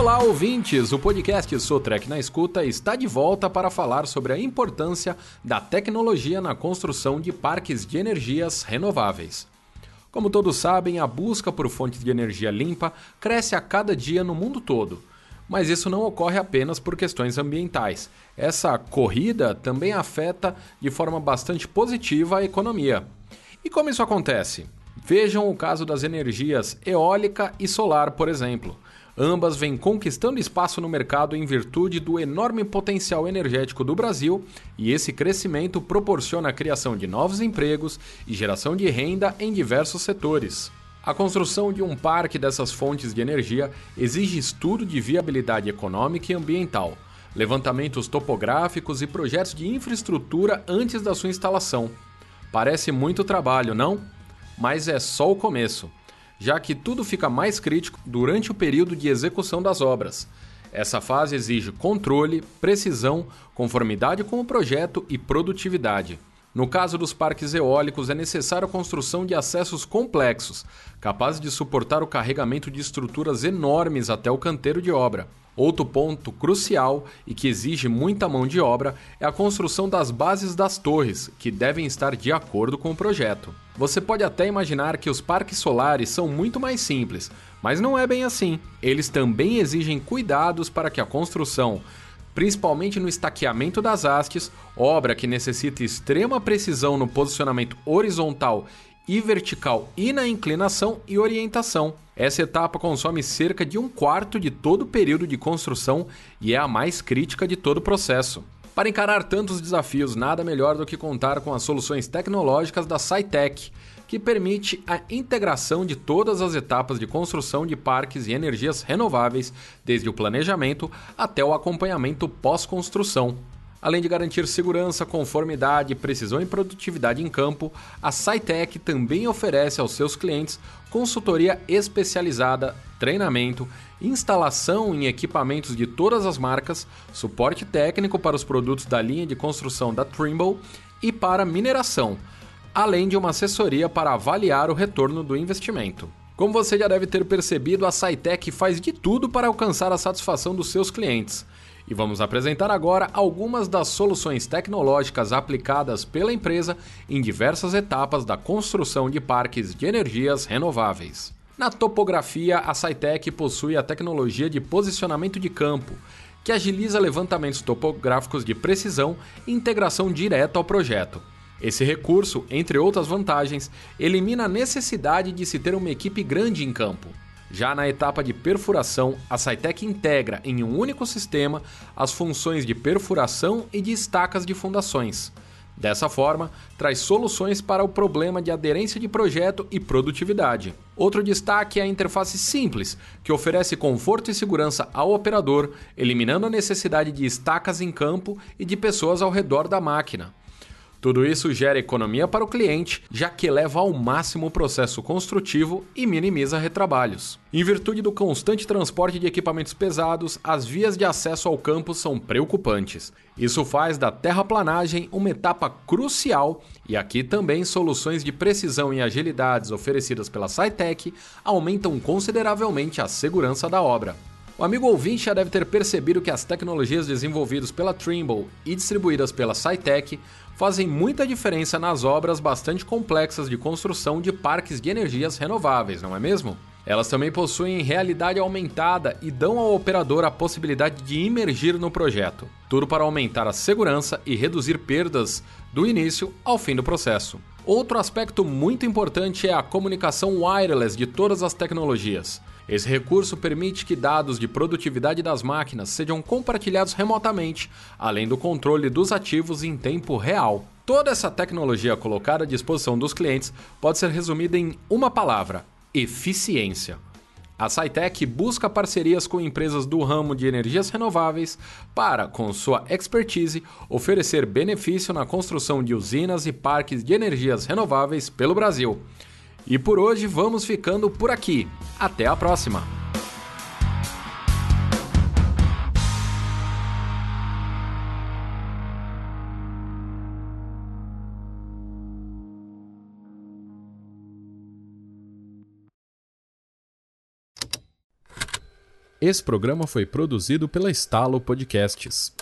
Olá, ouvintes! O podcast Sotrec na Escuta está de volta para falar sobre a importância da tecnologia na construção de parques de energias renováveis. Como todos sabem, a busca por fontes de energia limpa cresce a cada dia no mundo todo. Mas isso não ocorre apenas por questões ambientais. Essa corrida também afeta de forma bastante positiva a economia. E como isso acontece? Vejam o caso das energias eólica e solar, por exemplo. Ambas vêm conquistando espaço no mercado em virtude do enorme potencial energético do Brasil, e esse crescimento proporciona a criação de novos empregos e geração de renda em diversos setores. A construção de um parque dessas fontes de energia exige estudo de viabilidade econômica e ambiental, levantamentos topográficos e projetos de infraestrutura antes da sua instalação. Parece muito trabalho, não? Mas é só o começo já que tudo fica mais crítico durante o período de execução das obras. Essa fase exige controle, precisão, conformidade com o projeto e produtividade. No caso dos parques eólicos, é necessário a construção de acessos complexos, capazes de suportar o carregamento de estruturas enormes até o canteiro de obra. Outro ponto crucial e que exige muita mão de obra é a construção das bases das torres, que devem estar de acordo com o projeto. Você pode até imaginar que os parques solares são muito mais simples, mas não é bem assim. Eles também exigem cuidados para que a construção, principalmente no estaqueamento das hastes, obra que necessita extrema precisão no posicionamento horizontal e vertical e na inclinação e orientação. Essa etapa consome cerca de um quarto de todo o período de construção e é a mais crítica de todo o processo. Para encarar tantos desafios, nada melhor do que contar com as soluções tecnológicas da SciTech, que permite a integração de todas as etapas de construção de parques e energias renováveis, desde o planejamento até o acompanhamento pós-construção. Além de garantir segurança, conformidade, precisão e produtividade em campo, a SciTech também oferece aos seus clientes consultoria especializada, treinamento, instalação em equipamentos de todas as marcas, suporte técnico para os produtos da linha de construção da Trimble e para mineração, além de uma assessoria para avaliar o retorno do investimento. Como você já deve ter percebido, a SciTech faz de tudo para alcançar a satisfação dos seus clientes e vamos apresentar agora algumas das soluções tecnológicas aplicadas pela empresa em diversas etapas da construção de parques de energias renováveis. Na topografia, a SciTech possui a tecnologia de posicionamento de campo, que agiliza levantamentos topográficos de precisão e integração direta ao projeto. Esse recurso, entre outras vantagens, elimina a necessidade de se ter uma equipe grande em campo. Já na etapa de perfuração, a SciTech integra em um único sistema as funções de perfuração e de estacas de fundações. Dessa forma, traz soluções para o problema de aderência de projeto e produtividade. Outro destaque é a interface simples, que oferece conforto e segurança ao operador, eliminando a necessidade de estacas em campo e de pessoas ao redor da máquina. Tudo isso gera economia para o cliente, já que eleva ao máximo o processo construtivo e minimiza retrabalhos. Em virtude do constante transporte de equipamentos pesados, as vias de acesso ao campo são preocupantes. Isso faz da terraplanagem uma etapa crucial e aqui também soluções de precisão e agilidades oferecidas pela SciTech aumentam consideravelmente a segurança da obra. O amigo ouvinte já deve ter percebido que as tecnologias desenvolvidas pela Trimble e distribuídas pela SciTech fazem muita diferença nas obras bastante complexas de construção de parques de energias renováveis, não é mesmo? Elas também possuem realidade aumentada e dão ao operador a possibilidade de imergir no projeto. Tudo para aumentar a segurança e reduzir perdas do início ao fim do processo. Outro aspecto muito importante é a comunicação wireless de todas as tecnologias. Esse recurso permite que dados de produtividade das máquinas sejam compartilhados remotamente, além do controle dos ativos em tempo real. Toda essa tecnologia colocada à disposição dos clientes pode ser resumida em uma palavra: eficiência. A SciTech busca parcerias com empresas do ramo de energias renováveis para, com sua expertise, oferecer benefício na construção de usinas e parques de energias renováveis pelo Brasil. E por hoje vamos ficando por aqui. Até a próxima! Esse programa foi produzido pela Estalo Podcasts.